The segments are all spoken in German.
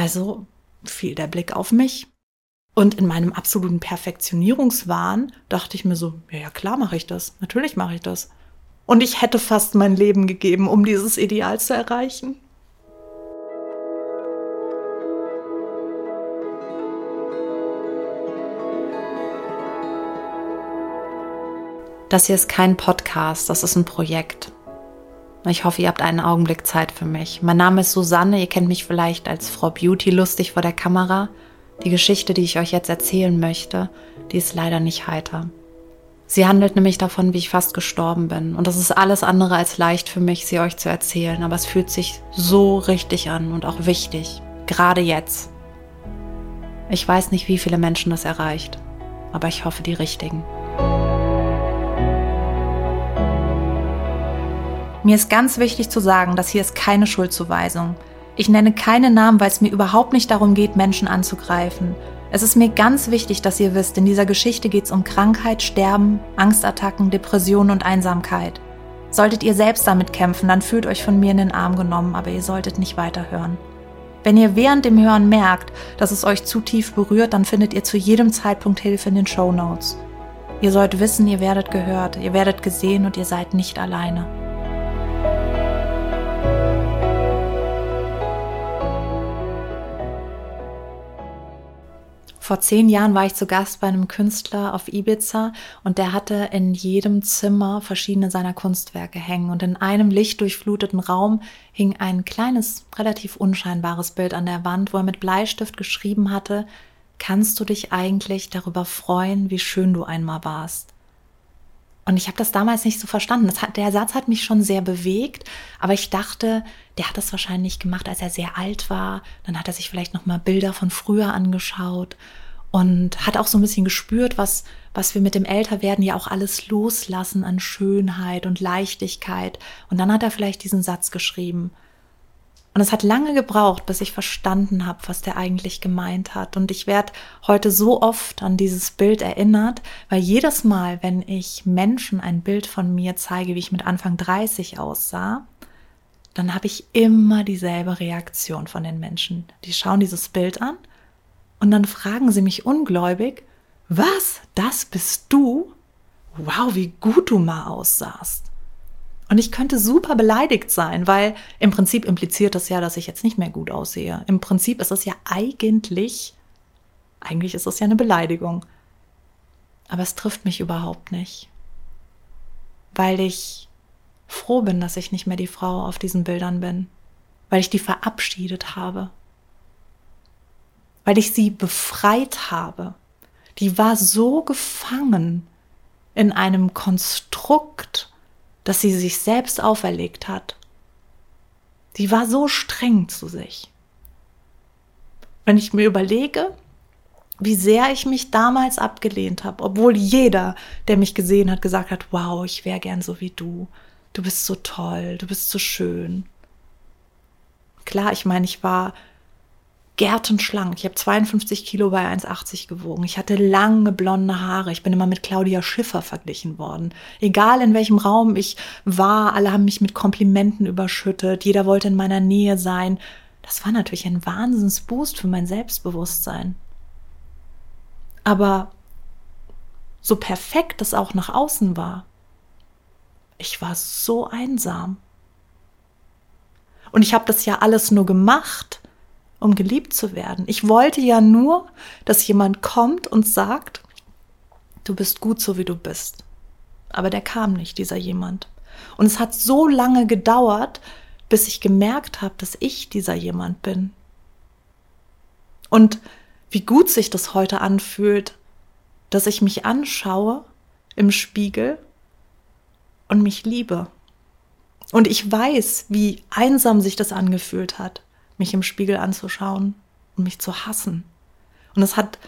Also fiel der Blick auf mich. Und in meinem absoluten Perfektionierungswahn dachte ich mir so, ja, ja klar mache ich das, natürlich mache ich das. Und ich hätte fast mein Leben gegeben, um dieses Ideal zu erreichen. Das hier ist kein Podcast, das ist ein Projekt. Ich hoffe, ihr habt einen Augenblick Zeit für mich. Mein Name ist Susanne, ihr kennt mich vielleicht als Frau Beauty lustig vor der Kamera. Die Geschichte, die ich euch jetzt erzählen möchte, die ist leider nicht heiter. Sie handelt nämlich davon, wie ich fast gestorben bin. Und das ist alles andere als leicht für mich, sie euch zu erzählen. Aber es fühlt sich so richtig an und auch wichtig. Gerade jetzt. Ich weiß nicht, wie viele Menschen das erreicht. Aber ich hoffe, die richtigen. Mir ist ganz wichtig zu sagen, dass hier ist keine Schuldzuweisung. Ich nenne keine Namen, weil es mir überhaupt nicht darum geht, Menschen anzugreifen. Es ist mir ganz wichtig, dass ihr wisst, in dieser Geschichte geht es um Krankheit, Sterben, Angstattacken, Depressionen und Einsamkeit. Solltet ihr selbst damit kämpfen, dann fühlt euch von mir in den Arm genommen, aber ihr solltet nicht weiterhören. Wenn ihr während dem Hören merkt, dass es euch zu tief berührt, dann findet ihr zu jedem Zeitpunkt Hilfe in den Show Notes. Ihr sollt wissen, ihr werdet gehört, ihr werdet gesehen und ihr seid nicht alleine. Vor zehn Jahren war ich zu Gast bei einem Künstler auf Ibiza und der hatte in jedem Zimmer verschiedene seiner Kunstwerke hängen. Und in einem lichtdurchfluteten Raum hing ein kleines, relativ unscheinbares Bild an der Wand, wo er mit Bleistift geschrieben hatte, kannst du dich eigentlich darüber freuen, wie schön du einmal warst? Und ich habe das damals nicht so verstanden. Hat, der Satz hat mich schon sehr bewegt, aber ich dachte, der hat das wahrscheinlich gemacht, als er sehr alt war. Dann hat er sich vielleicht noch mal Bilder von früher angeschaut und hat auch so ein bisschen gespürt, was was wir mit dem Älterwerden ja auch alles loslassen an Schönheit und Leichtigkeit. Und dann hat er vielleicht diesen Satz geschrieben. Und es hat lange gebraucht, bis ich verstanden habe, was der eigentlich gemeint hat. Und ich werde heute so oft an dieses Bild erinnert, weil jedes Mal, wenn ich Menschen ein Bild von mir zeige, wie ich mit Anfang 30 aussah, dann habe ich immer dieselbe Reaktion von den Menschen. Die schauen dieses Bild an und dann fragen sie mich ungläubig, was, das bist du? Wow, wie gut du mal aussahst. Und ich könnte super beleidigt sein, weil im Prinzip impliziert das ja, dass ich jetzt nicht mehr gut aussehe. Im Prinzip ist das ja eigentlich, eigentlich ist das ja eine Beleidigung. Aber es trifft mich überhaupt nicht. Weil ich froh bin, dass ich nicht mehr die Frau auf diesen Bildern bin. Weil ich die verabschiedet habe. Weil ich sie befreit habe. Die war so gefangen in einem Konstrukt das sie sich selbst auferlegt hat. Die war so streng zu sich. Wenn ich mir überlege, wie sehr ich mich damals abgelehnt habe, obwohl jeder, der mich gesehen hat, gesagt hat, wow, ich wäre gern so wie du. Du bist so toll, du bist so schön. Klar, ich meine, ich war gärtenschlank. Ich habe 52 Kilo bei 1,80 gewogen. Ich hatte lange blonde Haare. Ich bin immer mit Claudia Schiffer verglichen worden. Egal in welchem Raum ich war, alle haben mich mit Komplimenten überschüttet. Jeder wollte in meiner Nähe sein. Das war natürlich ein Wahnsinnsboost für mein Selbstbewusstsein. Aber so perfekt es auch nach außen war, ich war so einsam. Und ich habe das ja alles nur gemacht, um geliebt zu werden. Ich wollte ja nur, dass jemand kommt und sagt, du bist gut so wie du bist. Aber der kam nicht, dieser jemand. Und es hat so lange gedauert, bis ich gemerkt habe, dass ich dieser jemand bin. Und wie gut sich das heute anfühlt, dass ich mich anschaue im Spiegel und mich liebe. Und ich weiß, wie einsam sich das angefühlt hat mich im Spiegel anzuschauen und mich zu hassen. Und es hat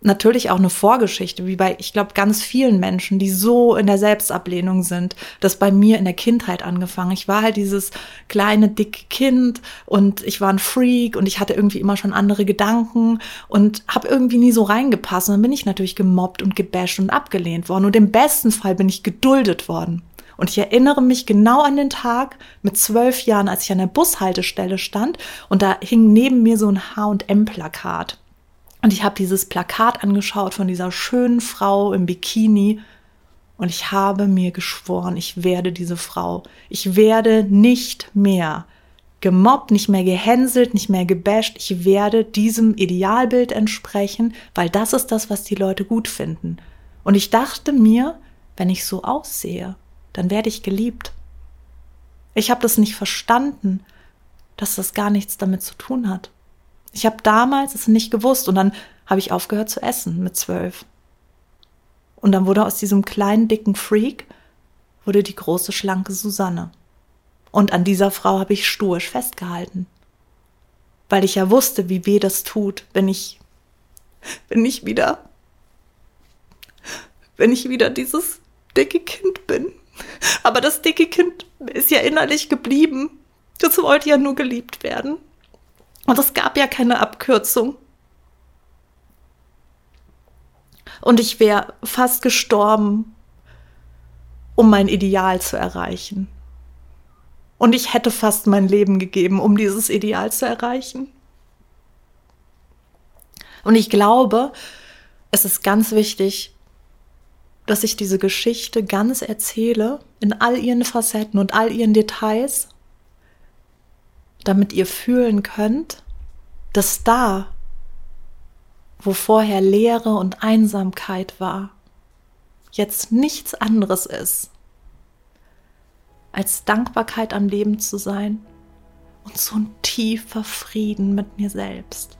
natürlich auch eine Vorgeschichte, wie bei, ich glaube, ganz vielen Menschen, die so in der Selbstablehnung sind. Das bei mir in der Kindheit angefangen. Ich war halt dieses kleine, dicke Kind und ich war ein Freak und ich hatte irgendwie immer schon andere Gedanken und habe irgendwie nie so reingepasst. Und dann bin ich natürlich gemobbt und gebasht und abgelehnt worden. Und im besten Fall bin ich geduldet worden. Und ich erinnere mich genau an den Tag mit zwölf Jahren, als ich an der Bushaltestelle stand und da hing neben mir so ein HM-Plakat. Und ich habe dieses Plakat angeschaut von dieser schönen Frau im Bikini und ich habe mir geschworen, ich werde diese Frau. Ich werde nicht mehr gemobbt, nicht mehr gehänselt, nicht mehr gebasht. Ich werde diesem Idealbild entsprechen, weil das ist das, was die Leute gut finden. Und ich dachte mir, wenn ich so aussehe, dann werde ich geliebt. Ich habe das nicht verstanden, dass das gar nichts damit zu tun hat. Ich habe damals es nicht gewusst und dann habe ich aufgehört zu essen mit zwölf. Und dann wurde aus diesem kleinen, dicken Freak, wurde die große, schlanke Susanne. Und an dieser Frau habe ich stoisch festgehalten. Weil ich ja wusste, wie weh das tut, wenn ich, wenn ich wieder, wenn ich wieder dieses dicke Kind bin. Aber das dicke Kind ist ja innerlich geblieben. Das wollte ja nur geliebt werden. Und es gab ja keine Abkürzung. Und ich wäre fast gestorben, um mein Ideal zu erreichen. Und ich hätte fast mein Leben gegeben, um dieses Ideal zu erreichen. Und ich glaube, es ist ganz wichtig, dass ich diese Geschichte ganz erzähle, in all ihren Facetten und all ihren Details, damit ihr fühlen könnt, dass da, wo vorher Leere und Einsamkeit war, jetzt nichts anderes ist als Dankbarkeit am Leben zu sein und so ein tiefer Frieden mit mir selbst.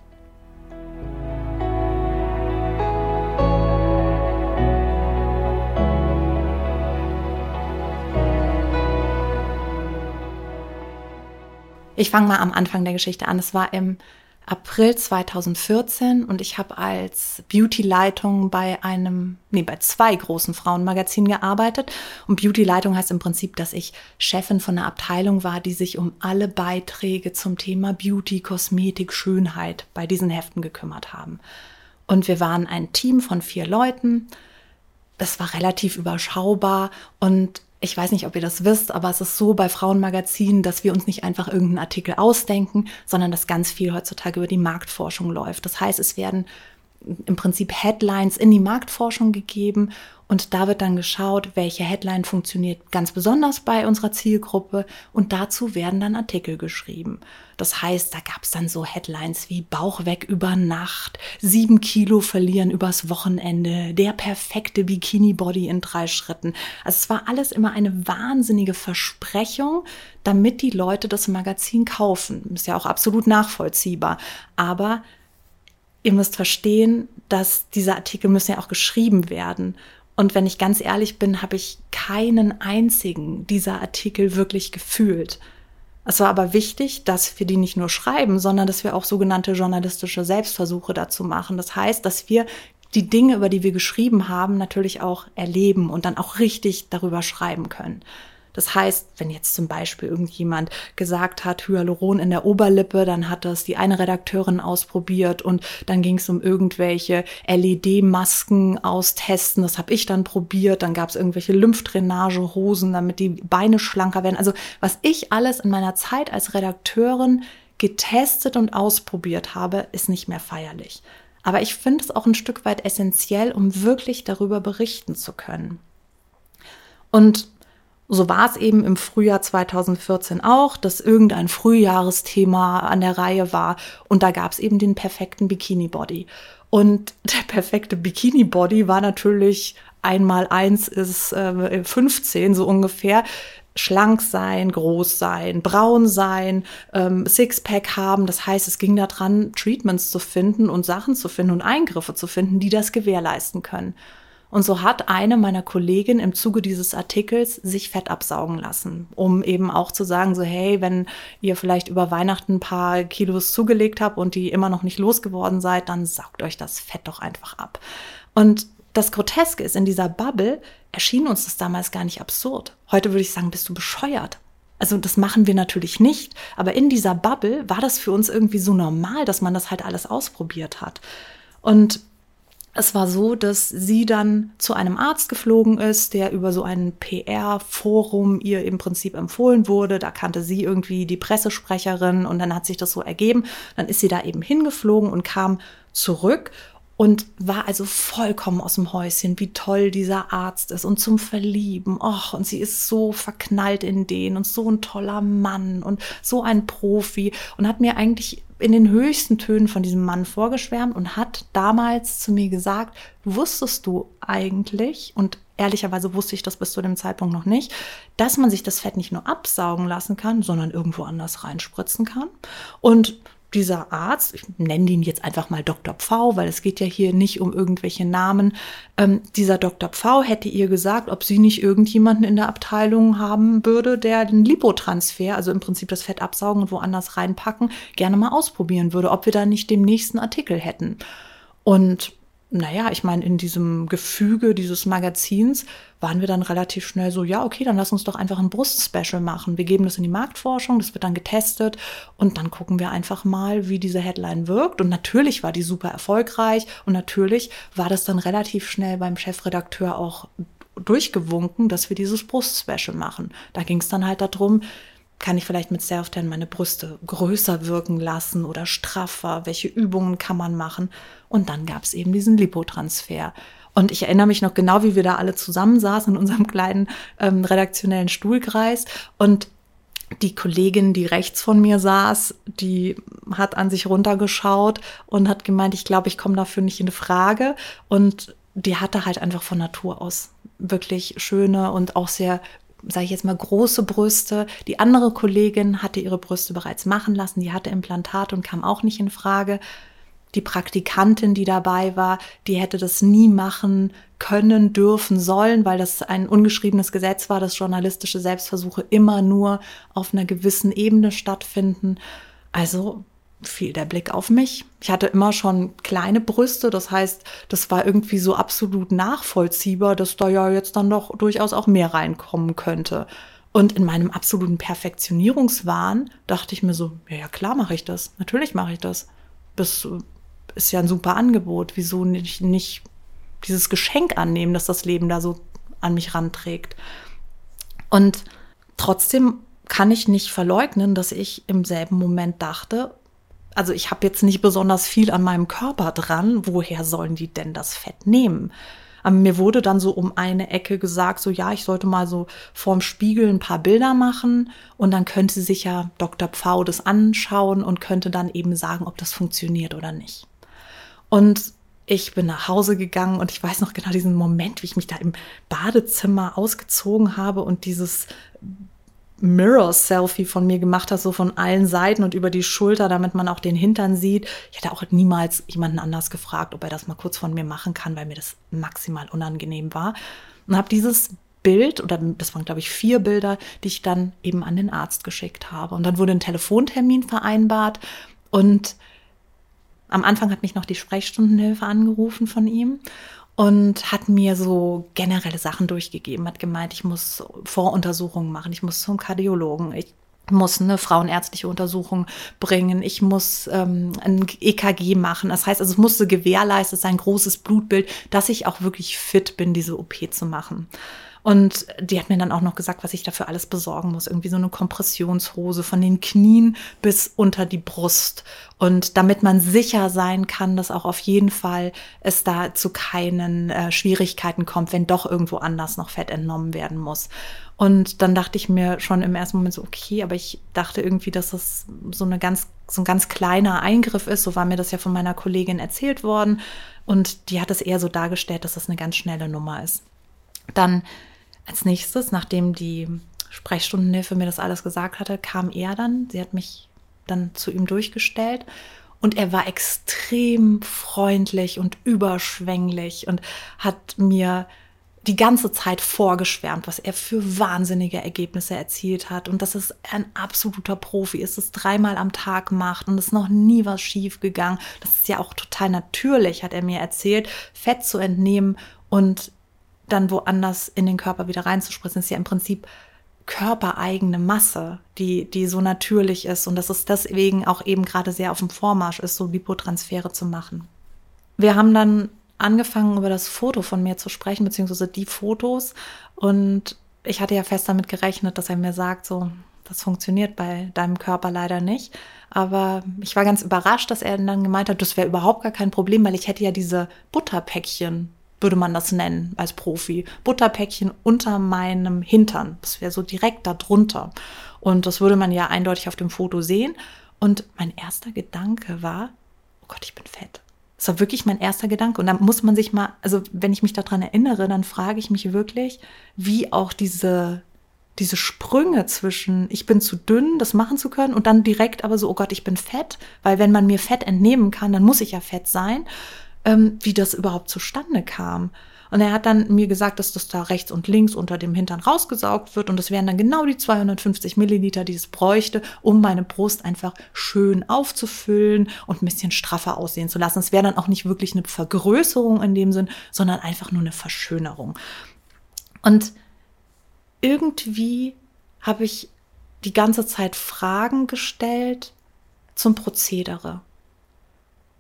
Ich fange mal am Anfang der Geschichte an. Es war im April 2014 und ich habe als Beauty-Leitung bei einem, nee, bei zwei großen Frauenmagazinen gearbeitet. Und Beauty-Leitung heißt im Prinzip, dass ich Chefin von einer Abteilung war, die sich um alle Beiträge zum Thema Beauty, Kosmetik, Schönheit bei diesen Heften gekümmert haben. Und wir waren ein Team von vier Leuten. Das war relativ überschaubar und ich weiß nicht, ob ihr das wisst, aber es ist so bei Frauenmagazinen, dass wir uns nicht einfach irgendeinen Artikel ausdenken, sondern dass ganz viel heutzutage über die Marktforschung läuft. Das heißt, es werden im Prinzip Headlines in die Marktforschung gegeben und da wird dann geschaut, welche Headline funktioniert ganz besonders bei unserer Zielgruppe und dazu werden dann Artikel geschrieben. Das heißt, da gab es dann so Headlines wie Bauch weg über Nacht, sieben Kilo verlieren übers Wochenende, der perfekte Bikini-Body in drei Schritten. Also es war alles immer eine wahnsinnige Versprechung, damit die Leute das Magazin kaufen. Ist ja auch absolut nachvollziehbar. Aber ihr müsst verstehen, dass diese Artikel müssen ja auch geschrieben werden. Und wenn ich ganz ehrlich bin, habe ich keinen einzigen dieser Artikel wirklich gefühlt. Es war aber wichtig, dass wir die nicht nur schreiben, sondern dass wir auch sogenannte journalistische Selbstversuche dazu machen. Das heißt, dass wir die Dinge, über die wir geschrieben haben, natürlich auch erleben und dann auch richtig darüber schreiben können. Das heißt, wenn jetzt zum Beispiel irgendjemand gesagt hat, Hyaluron in der Oberlippe, dann hat das die eine Redakteurin ausprobiert und dann ging es um irgendwelche LED-Masken austesten. Das habe ich dann probiert. Dann gab es irgendwelche Lymphdrainagehosen, damit die Beine schlanker werden. Also was ich alles in meiner Zeit als Redakteurin getestet und ausprobiert habe, ist nicht mehr feierlich. Aber ich finde es auch ein Stück weit essentiell, um wirklich darüber berichten zu können. Und so war es eben im Frühjahr 2014 auch, dass irgendein Frühjahresthema an der Reihe war und da gab es eben den perfekten Bikini-Body. Und der perfekte Bikini-Body war natürlich einmal eins ist äh, 15 so ungefähr. Schlank sein, groß sein, braun sein, ähm, Sixpack haben. Das heißt, es ging daran, Treatments zu finden und Sachen zu finden und Eingriffe zu finden, die das gewährleisten können. Und so hat eine meiner Kolleginnen im Zuge dieses Artikels sich Fett absaugen lassen, um eben auch zu sagen, so hey, wenn ihr vielleicht über Weihnachten ein paar Kilos zugelegt habt und die immer noch nicht losgeworden seid, dann saugt euch das Fett doch einfach ab. Und das Groteske ist, in dieser Bubble erschien uns das damals gar nicht absurd. Heute würde ich sagen, bist du bescheuert. Also das machen wir natürlich nicht, aber in dieser Bubble war das für uns irgendwie so normal, dass man das halt alles ausprobiert hat. Und es war so, dass sie dann zu einem Arzt geflogen ist, der über so ein PR-Forum ihr im Prinzip empfohlen wurde. Da kannte sie irgendwie die Pressesprecherin und dann hat sich das so ergeben. Dann ist sie da eben hingeflogen und kam zurück und war also vollkommen aus dem Häuschen, wie toll dieser Arzt ist und zum Verlieben. Och, und sie ist so verknallt in den und so ein toller Mann und so ein Profi und hat mir eigentlich in den höchsten Tönen von diesem Mann vorgeschwärmt und hat damals zu mir gesagt, wusstest du eigentlich, und ehrlicherweise wusste ich das bis zu dem Zeitpunkt noch nicht, dass man sich das Fett nicht nur absaugen lassen kann, sondern irgendwo anders reinspritzen kann. Und dieser Arzt, ich nenne ihn jetzt einfach mal Dr. Pfau, weil es geht ja hier nicht um irgendwelche Namen, ähm, dieser Dr. Pfau hätte ihr gesagt, ob sie nicht irgendjemanden in der Abteilung haben würde, der den Lipotransfer, also im Prinzip das Fett absaugen und woanders reinpacken, gerne mal ausprobieren würde, ob wir da nicht den nächsten Artikel hätten. Und naja, ich meine, in diesem Gefüge dieses Magazins waren wir dann relativ schnell so, ja, okay, dann lass uns doch einfach ein Brustspecial machen. Wir geben das in die Marktforschung, das wird dann getestet und dann gucken wir einfach mal, wie diese Headline wirkt. Und natürlich war die super erfolgreich und natürlich war das dann relativ schnell beim Chefredakteur auch durchgewunken, dass wir dieses Brustspecial machen. Da ging es dann halt darum, kann ich vielleicht mit Self-Tan meine Brüste größer wirken lassen oder straffer? Welche Übungen kann man machen? Und dann gab es eben diesen Lipotransfer. Und ich erinnere mich noch genau, wie wir da alle zusammensaßen in unserem kleinen ähm, redaktionellen Stuhlkreis. Und die Kollegin, die rechts von mir saß, die hat an sich runtergeschaut und hat gemeint, ich glaube, ich komme dafür nicht in Frage. Und die hatte halt einfach von Natur aus wirklich schöne und auch sehr sage ich jetzt mal, große Brüste. Die andere Kollegin hatte ihre Brüste bereits machen lassen, die hatte Implantate und kam auch nicht in Frage. Die Praktikantin, die dabei war, die hätte das nie machen können, dürfen, sollen, weil das ein ungeschriebenes Gesetz war, dass journalistische Selbstversuche immer nur auf einer gewissen Ebene stattfinden. Also fiel der Blick auf mich. Ich hatte immer schon kleine Brüste, das heißt, das war irgendwie so absolut nachvollziehbar, dass da ja jetzt dann doch durchaus auch mehr reinkommen könnte. Und in meinem absoluten Perfektionierungswahn dachte ich mir so, ja, ja klar mache ich das, natürlich mache ich das. Das ist ja ein super Angebot. Wieso nicht, nicht dieses Geschenk annehmen, dass das Leben da so an mich ranträgt? Und trotzdem kann ich nicht verleugnen, dass ich im selben Moment dachte, also ich habe jetzt nicht besonders viel an meinem Körper dran, woher sollen die denn das Fett nehmen? Aber mir wurde dann so um eine Ecke gesagt, so ja, ich sollte mal so vorm Spiegel ein paar Bilder machen und dann könnte sich ja Dr. Pfau das anschauen und könnte dann eben sagen, ob das funktioniert oder nicht. Und ich bin nach Hause gegangen und ich weiß noch genau diesen Moment, wie ich mich da im Badezimmer ausgezogen habe und dieses Mirror-Selfie von mir gemacht hat, so von allen Seiten und über die Schulter, damit man auch den Hintern sieht. Ich hätte auch niemals jemanden anders gefragt, ob er das mal kurz von mir machen kann, weil mir das maximal unangenehm war. Und habe dieses Bild, oder das waren, glaube ich, vier Bilder, die ich dann eben an den Arzt geschickt habe. Und dann wurde ein Telefontermin vereinbart und am Anfang hat mich noch die Sprechstundenhilfe angerufen von ihm und hat mir so generelle Sachen durchgegeben, hat gemeint, ich muss Voruntersuchungen machen, ich muss zum Kardiologen, ich muss eine frauenärztliche Untersuchung bringen, ich muss ähm, ein EKG machen. Das heißt, also es musste gewährleistet sein, großes Blutbild, dass ich auch wirklich fit bin, diese OP zu machen. Und die hat mir dann auch noch gesagt, was ich dafür alles besorgen muss. Irgendwie so eine Kompressionshose von den Knien bis unter die Brust. Und damit man sicher sein kann, dass auch auf jeden Fall es da zu keinen äh, Schwierigkeiten kommt, wenn doch irgendwo anders noch Fett entnommen werden muss. Und dann dachte ich mir schon im ersten Moment so, okay, aber ich dachte irgendwie, dass das so eine ganz, so ein ganz kleiner Eingriff ist. So war mir das ja von meiner Kollegin erzählt worden. Und die hat es eher so dargestellt, dass das eine ganz schnelle Nummer ist. Dann als nächstes, nachdem die Sprechstundenhilfe mir das alles gesagt hatte, kam er dann. Sie hat mich dann zu ihm durchgestellt und er war extrem freundlich und überschwänglich und hat mir die ganze Zeit vorgeschwärmt, was er für wahnsinnige Ergebnisse erzielt hat und dass es ein absoluter Profi ist, es dreimal am Tag macht und es noch nie was schief gegangen. Das ist ja auch total natürlich, hat er mir erzählt, Fett zu entnehmen und dann woanders in den Körper wieder reinzuspritzen, ist ja im Prinzip körpereigene Masse, die, die so natürlich ist und dass es deswegen auch eben gerade sehr auf dem Vormarsch ist, so Lipotransfere zu machen. Wir haben dann angefangen, über das Foto von mir zu sprechen, beziehungsweise die Fotos. Und ich hatte ja fest damit gerechnet, dass er mir sagt, so, das funktioniert bei deinem Körper leider nicht. Aber ich war ganz überrascht, dass er dann gemeint hat, das wäre überhaupt gar kein Problem, weil ich hätte ja diese Butterpäckchen, würde man das nennen als Profi, Butterpäckchen unter meinem Hintern. Das wäre so direkt da drunter. Und das würde man ja eindeutig auf dem Foto sehen. Und mein erster Gedanke war, oh Gott, ich bin fett. Das war wirklich mein erster Gedanke. Und dann muss man sich mal, also wenn ich mich daran erinnere, dann frage ich mich wirklich, wie auch diese, diese Sprünge zwischen, ich bin zu dünn, das machen zu können, und dann direkt aber so, oh Gott, ich bin fett, weil wenn man mir Fett entnehmen kann, dann muss ich ja fett sein, ähm, wie das überhaupt zustande kam. Und er hat dann mir gesagt, dass das da rechts und links unter dem Hintern rausgesaugt wird und das wären dann genau die 250 Milliliter, die es bräuchte, um meine Brust einfach schön aufzufüllen und ein bisschen straffer aussehen zu lassen. Es wäre dann auch nicht wirklich eine Vergrößerung in dem Sinn, sondern einfach nur eine Verschönerung. Und irgendwie habe ich die ganze Zeit Fragen gestellt zum Prozedere.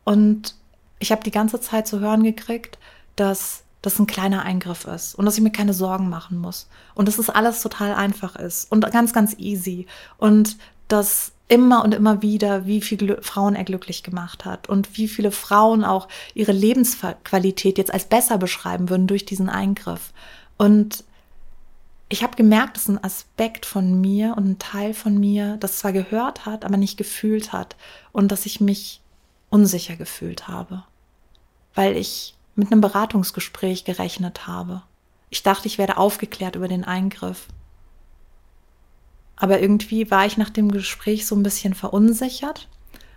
Und ich habe die ganze Zeit zu hören gekriegt, dass das ein kleiner Eingriff ist und dass ich mir keine Sorgen machen muss und dass es alles total einfach ist und ganz, ganz easy und dass immer und immer wieder, wie viele Frauen er glücklich gemacht hat und wie viele Frauen auch ihre Lebensqualität jetzt als besser beschreiben würden durch diesen Eingriff. Und ich habe gemerkt, dass ein Aspekt von mir und ein Teil von mir das zwar gehört hat, aber nicht gefühlt hat und dass ich mich unsicher gefühlt habe, weil ich mit einem Beratungsgespräch gerechnet habe. Ich dachte, ich werde aufgeklärt über den Eingriff. Aber irgendwie war ich nach dem Gespräch so ein bisschen verunsichert,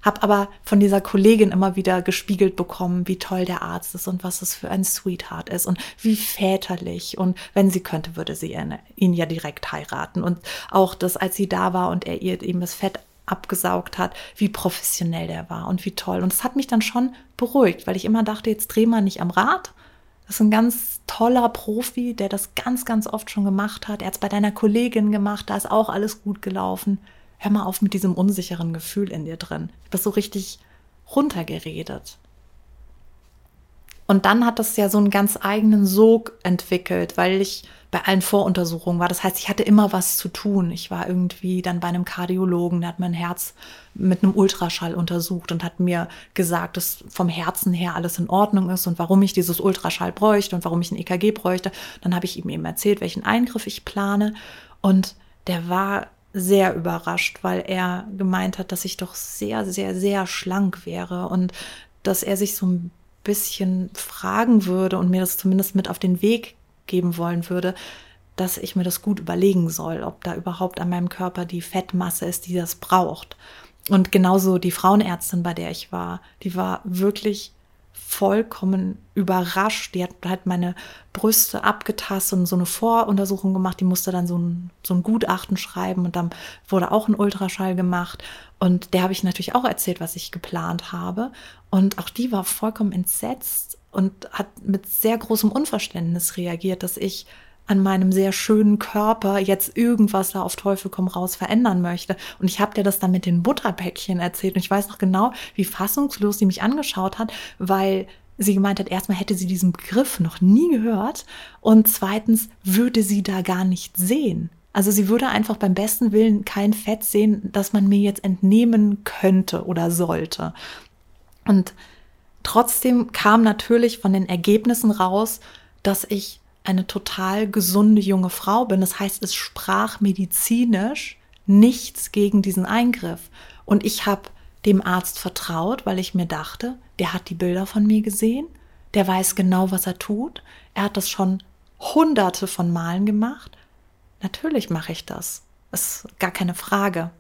habe aber von dieser Kollegin immer wieder gespiegelt bekommen, wie toll der Arzt ist und was es für ein Sweetheart ist und wie väterlich. Und wenn sie könnte, würde sie ihn ja direkt heiraten. Und auch das, als sie da war und er ihr eben das Fett abgesaugt hat, wie professionell der war und wie toll. Und es hat mich dann schon beruhigt, weil ich immer dachte, jetzt dreh mal nicht am Rad. Das ist ein ganz toller Profi, der das ganz, ganz oft schon gemacht hat. Er hat es bei deiner Kollegin gemacht, da ist auch alles gut gelaufen. Hör mal auf mit diesem unsicheren Gefühl in dir drin. Ich bin so richtig runtergeredet. Und dann hat das ja so einen ganz eigenen Sog entwickelt, weil ich bei allen Voruntersuchungen war. Das heißt, ich hatte immer was zu tun. Ich war irgendwie dann bei einem Kardiologen, der hat mein Herz mit einem Ultraschall untersucht und hat mir gesagt, dass vom Herzen her alles in Ordnung ist und warum ich dieses Ultraschall bräuchte und warum ich ein EKG bräuchte. Dann habe ich ihm eben erzählt, welchen Eingriff ich plane. Und der war sehr überrascht, weil er gemeint hat, dass ich doch sehr, sehr, sehr schlank wäre und dass er sich so ein bisschen fragen würde und mir das zumindest mit auf den Weg geben wollen würde, dass ich mir das gut überlegen soll, ob da überhaupt an meinem Körper die Fettmasse ist, die das braucht. Und genauso die Frauenärztin, bei der ich war, die war wirklich vollkommen überrascht. Die hat halt meine Brüste abgetastet und so eine Voruntersuchung gemacht. Die musste dann so ein, so ein Gutachten schreiben und dann wurde auch ein Ultraschall gemacht. Und der habe ich natürlich auch erzählt, was ich geplant habe. Und auch die war vollkommen entsetzt und hat mit sehr großem Unverständnis reagiert, dass ich an meinem sehr schönen Körper jetzt irgendwas da auf Teufel komm raus verändern möchte. Und ich habe dir das dann mit den Butterpäckchen erzählt. Und ich weiß noch genau, wie fassungslos sie mich angeschaut hat, weil sie gemeint hat, erstmal hätte sie diesen Begriff noch nie gehört und zweitens würde sie da gar nicht sehen. Also sie würde einfach beim besten Willen kein Fett sehen, das man mir jetzt entnehmen könnte oder sollte. Und trotzdem kam natürlich von den Ergebnissen raus, dass ich eine total gesunde junge Frau bin. Das heißt, es sprach medizinisch nichts gegen diesen Eingriff. Und ich habe dem Arzt vertraut, weil ich mir dachte, der hat die Bilder von mir gesehen, der weiß genau, was er tut. Er hat das schon hunderte von Malen gemacht. Natürlich mache ich das. Ist gar keine Frage.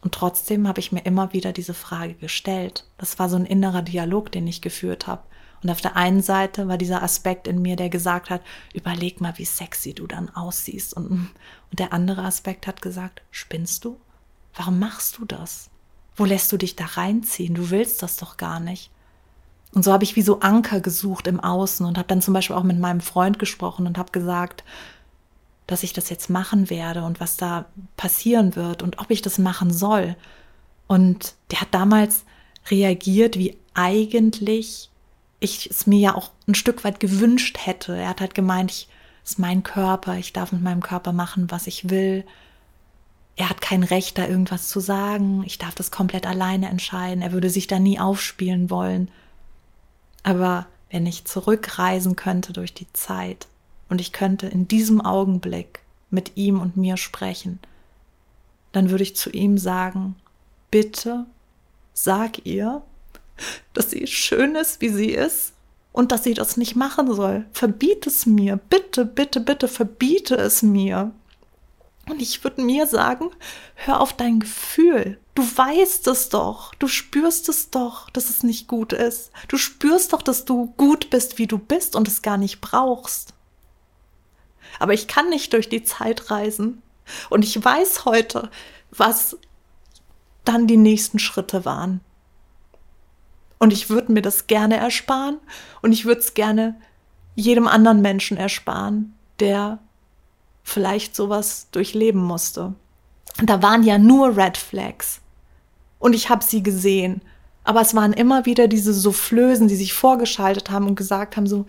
Und trotzdem habe ich mir immer wieder diese Frage gestellt. Das war so ein innerer Dialog, den ich geführt habe. Und auf der einen Seite war dieser Aspekt in mir, der gesagt hat, überleg mal, wie sexy du dann aussiehst. Und, und der andere Aspekt hat gesagt, spinnst du? Warum machst du das? Wo lässt du dich da reinziehen? Du willst das doch gar nicht. Und so habe ich wie so Anker gesucht im Außen und habe dann zum Beispiel auch mit meinem Freund gesprochen und habe gesagt, dass ich das jetzt machen werde und was da passieren wird und ob ich das machen soll. Und der hat damals reagiert wie eigentlich ich es mir ja auch ein Stück weit gewünscht hätte. Er hat halt gemeint, ich ist mein Körper, ich darf mit meinem Körper machen, was ich will. Er hat kein Recht, da irgendwas zu sagen. Ich darf das komplett alleine entscheiden. Er würde sich da nie aufspielen wollen. Aber wenn ich zurückreisen könnte durch die Zeit und ich könnte in diesem Augenblick mit ihm und mir sprechen, dann würde ich zu ihm sagen, bitte sag ihr, dass sie schön ist, wie sie ist und dass sie das nicht machen soll. Verbiete es mir. Bitte, bitte, bitte, verbiete es mir. Und ich würde mir sagen, hör auf dein Gefühl. Du weißt es doch. Du spürst es doch, dass es nicht gut ist. Du spürst doch, dass du gut bist, wie du bist und es gar nicht brauchst. Aber ich kann nicht durch die Zeit reisen. Und ich weiß heute, was dann die nächsten Schritte waren. Und ich würde mir das gerne ersparen und ich würde es gerne jedem anderen Menschen ersparen, der vielleicht sowas durchleben musste. Da waren ja nur Red Flags. Und ich habe sie gesehen. Aber es waren immer wieder diese Soufflösen, die sich vorgeschaltet haben und gesagt haben so,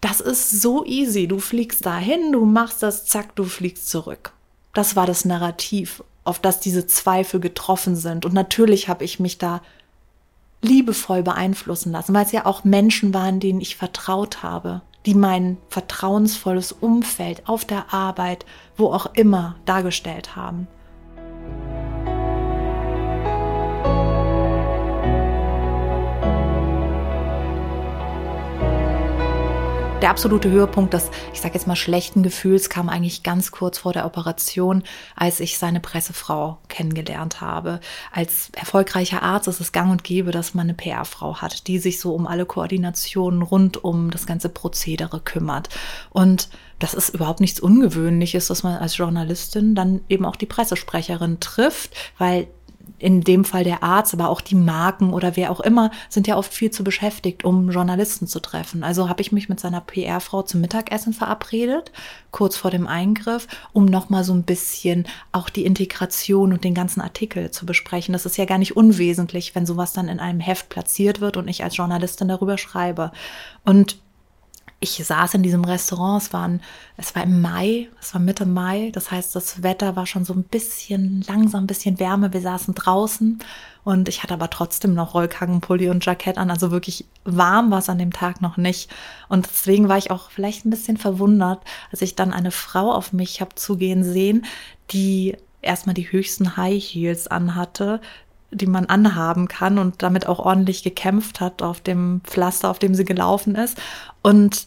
das ist so easy. Du fliegst dahin, du machst das, zack, du fliegst zurück. Das war das Narrativ, auf das diese Zweifel getroffen sind. Und natürlich habe ich mich da liebevoll beeinflussen lassen, weil es ja auch Menschen waren, denen ich vertraut habe, die mein vertrauensvolles Umfeld auf der Arbeit, wo auch immer, dargestellt haben. Der absolute Höhepunkt des, ich sage jetzt mal, schlechten Gefühls kam eigentlich ganz kurz vor der Operation, als ich seine Pressefrau kennengelernt habe. Als erfolgreicher Arzt ist es gang und gäbe, dass man eine PR-Frau hat, die sich so um alle Koordinationen rund um das ganze Prozedere kümmert. Und das ist überhaupt nichts Ungewöhnliches, dass man als Journalistin dann eben auch die Pressesprecherin trifft, weil in dem Fall der Arzt, aber auch die Marken oder wer auch immer, sind ja oft viel zu beschäftigt, um Journalisten zu treffen. Also habe ich mich mit seiner PR-Frau zum Mittagessen verabredet, kurz vor dem Eingriff, um nochmal so ein bisschen auch die Integration und den ganzen Artikel zu besprechen. Das ist ja gar nicht unwesentlich, wenn sowas dann in einem Heft platziert wird und ich als Journalistin darüber schreibe. Und ich saß in diesem Restaurant, es, waren, es war im Mai, es war Mitte Mai, das heißt, das Wetter war schon so ein bisschen langsam, ein bisschen wärmer. Wir saßen draußen und ich hatte aber trotzdem noch Rollkragenpulli und Jackett an, also wirklich warm war es an dem Tag noch nicht. Und deswegen war ich auch vielleicht ein bisschen verwundert, als ich dann eine Frau auf mich habe zugehen sehen, die erstmal die höchsten High Heels anhatte, die man anhaben kann und damit auch ordentlich gekämpft hat auf dem Pflaster, auf dem sie gelaufen ist. Und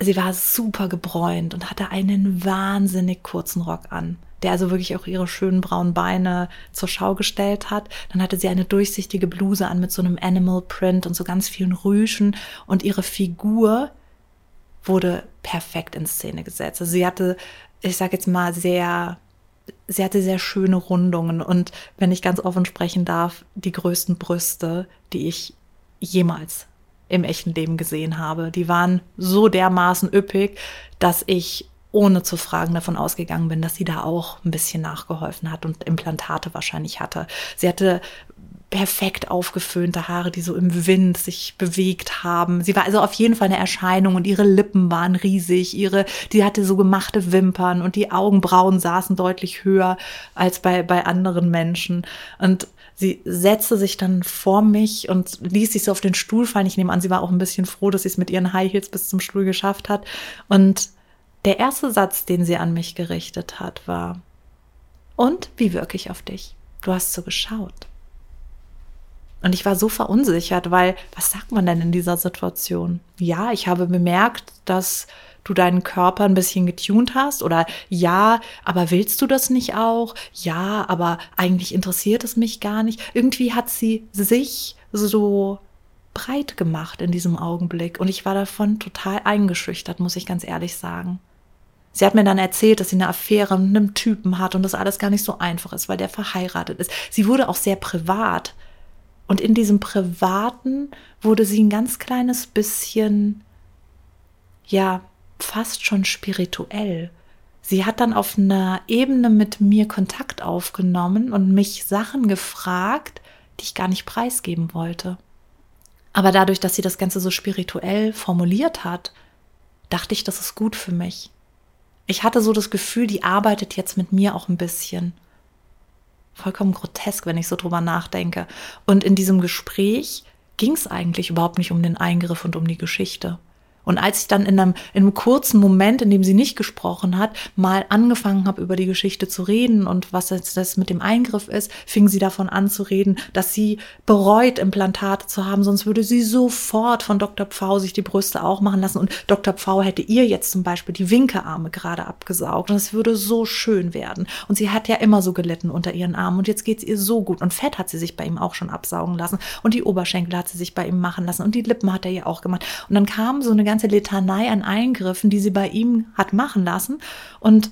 sie war super gebräunt und hatte einen wahnsinnig kurzen Rock an, der also wirklich auch ihre schönen braunen Beine zur Schau gestellt hat. Dann hatte sie eine durchsichtige Bluse an mit so einem Animal Print und so ganz vielen Rüschen und ihre Figur wurde perfekt in Szene gesetzt. Also sie hatte, ich sag jetzt mal, sehr sie hatte sehr schöne Rundungen und wenn ich ganz offen sprechen darf, die größten Brüste, die ich jemals im echten Leben gesehen habe. Die waren so dermaßen üppig, dass ich ohne zu fragen davon ausgegangen bin, dass sie da auch ein bisschen nachgeholfen hat und Implantate wahrscheinlich hatte. Sie hatte perfekt aufgeföhnte Haare, die so im Wind sich bewegt haben. Sie war also auf jeden Fall eine Erscheinung und ihre Lippen waren riesig, ihre, die hatte so gemachte Wimpern und die Augenbrauen saßen deutlich höher als bei, bei anderen Menschen. Und sie setzte sich dann vor mich und ließ sich so auf den Stuhl fallen. Ich nehme an, sie war auch ein bisschen froh, dass sie es mit ihren High Heels bis zum Stuhl geschafft hat. Und der erste Satz, den sie an mich gerichtet hat, war, und wie wirke ich auf dich? Du hast so geschaut. Und ich war so verunsichert, weil was sagt man denn in dieser Situation? Ja, ich habe bemerkt, dass du deinen Körper ein bisschen getunt hast oder ja, aber willst du das nicht auch? Ja, aber eigentlich interessiert es mich gar nicht. Irgendwie hat sie sich so breit gemacht in diesem Augenblick und ich war davon total eingeschüchtert, muss ich ganz ehrlich sagen. Sie hat mir dann erzählt, dass sie eine Affäre mit einem Typen hat und das alles gar nicht so einfach ist, weil der verheiratet ist. Sie wurde auch sehr privat. Und in diesem Privaten wurde sie ein ganz kleines bisschen, ja, fast schon spirituell. Sie hat dann auf einer Ebene mit mir Kontakt aufgenommen und mich Sachen gefragt, die ich gar nicht preisgeben wollte. Aber dadurch, dass sie das Ganze so spirituell formuliert hat, dachte ich, das ist gut für mich. Ich hatte so das Gefühl, die arbeitet jetzt mit mir auch ein bisschen. Vollkommen grotesk, wenn ich so drüber nachdenke. Und in diesem Gespräch ging es eigentlich überhaupt nicht um den Eingriff und um die Geschichte. Und als ich dann in einem, in einem kurzen Moment, in dem sie nicht gesprochen hat, mal angefangen habe, über die Geschichte zu reden und was jetzt das mit dem Eingriff ist, fing sie davon an zu reden, dass sie bereut, Implantate zu haben, sonst würde sie sofort von Dr. Pfau sich die Brüste auch machen lassen und Dr. Pfau hätte ihr jetzt zum Beispiel die Winkearme gerade abgesaugt und es würde so schön werden. Und sie hat ja immer so gelitten unter ihren Armen und jetzt geht es ihr so gut und Fett hat sie sich bei ihm auch schon absaugen lassen und die Oberschenkel hat sie sich bei ihm machen lassen und die Lippen hat er ihr auch gemacht. Und dann kam so eine ganze Litanei an Eingriffen, die sie bei ihm hat machen lassen. Und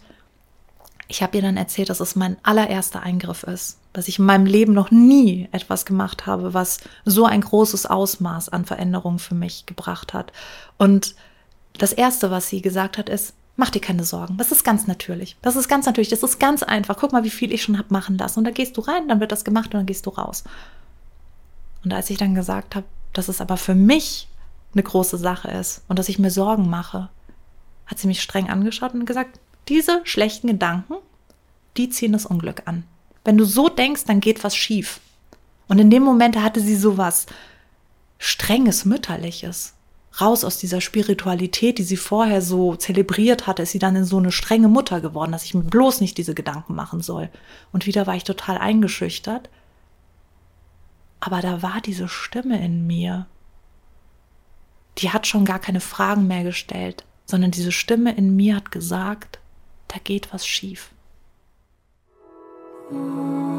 ich habe ihr dann erzählt, dass es mein allererster Eingriff ist, dass ich in meinem Leben noch nie etwas gemacht habe, was so ein großes Ausmaß an Veränderung für mich gebracht hat. Und das Erste, was sie gesagt hat, ist, mach dir keine Sorgen. Das ist ganz natürlich. Das ist ganz natürlich. Das ist ganz einfach. Guck mal, wie viel ich schon habe machen lassen. Und da gehst du rein, dann wird das gemacht und dann gehst du raus. Und als ich dann gesagt habe, dass es aber für mich eine große Sache ist und dass ich mir Sorgen mache, hat sie mich streng angeschaut und gesagt, diese schlechten Gedanken, die ziehen das Unglück an. Wenn du so denkst, dann geht was schief. Und in dem Moment hatte sie sowas strenges, mütterliches. Raus aus dieser Spiritualität, die sie vorher so zelebriert hatte, ist sie dann in so eine strenge Mutter geworden, dass ich mir bloß nicht diese Gedanken machen soll. Und wieder war ich total eingeschüchtert. Aber da war diese Stimme in mir, die hat schon gar keine Fragen mehr gestellt, sondern diese Stimme in mir hat gesagt, da geht was schief. Musik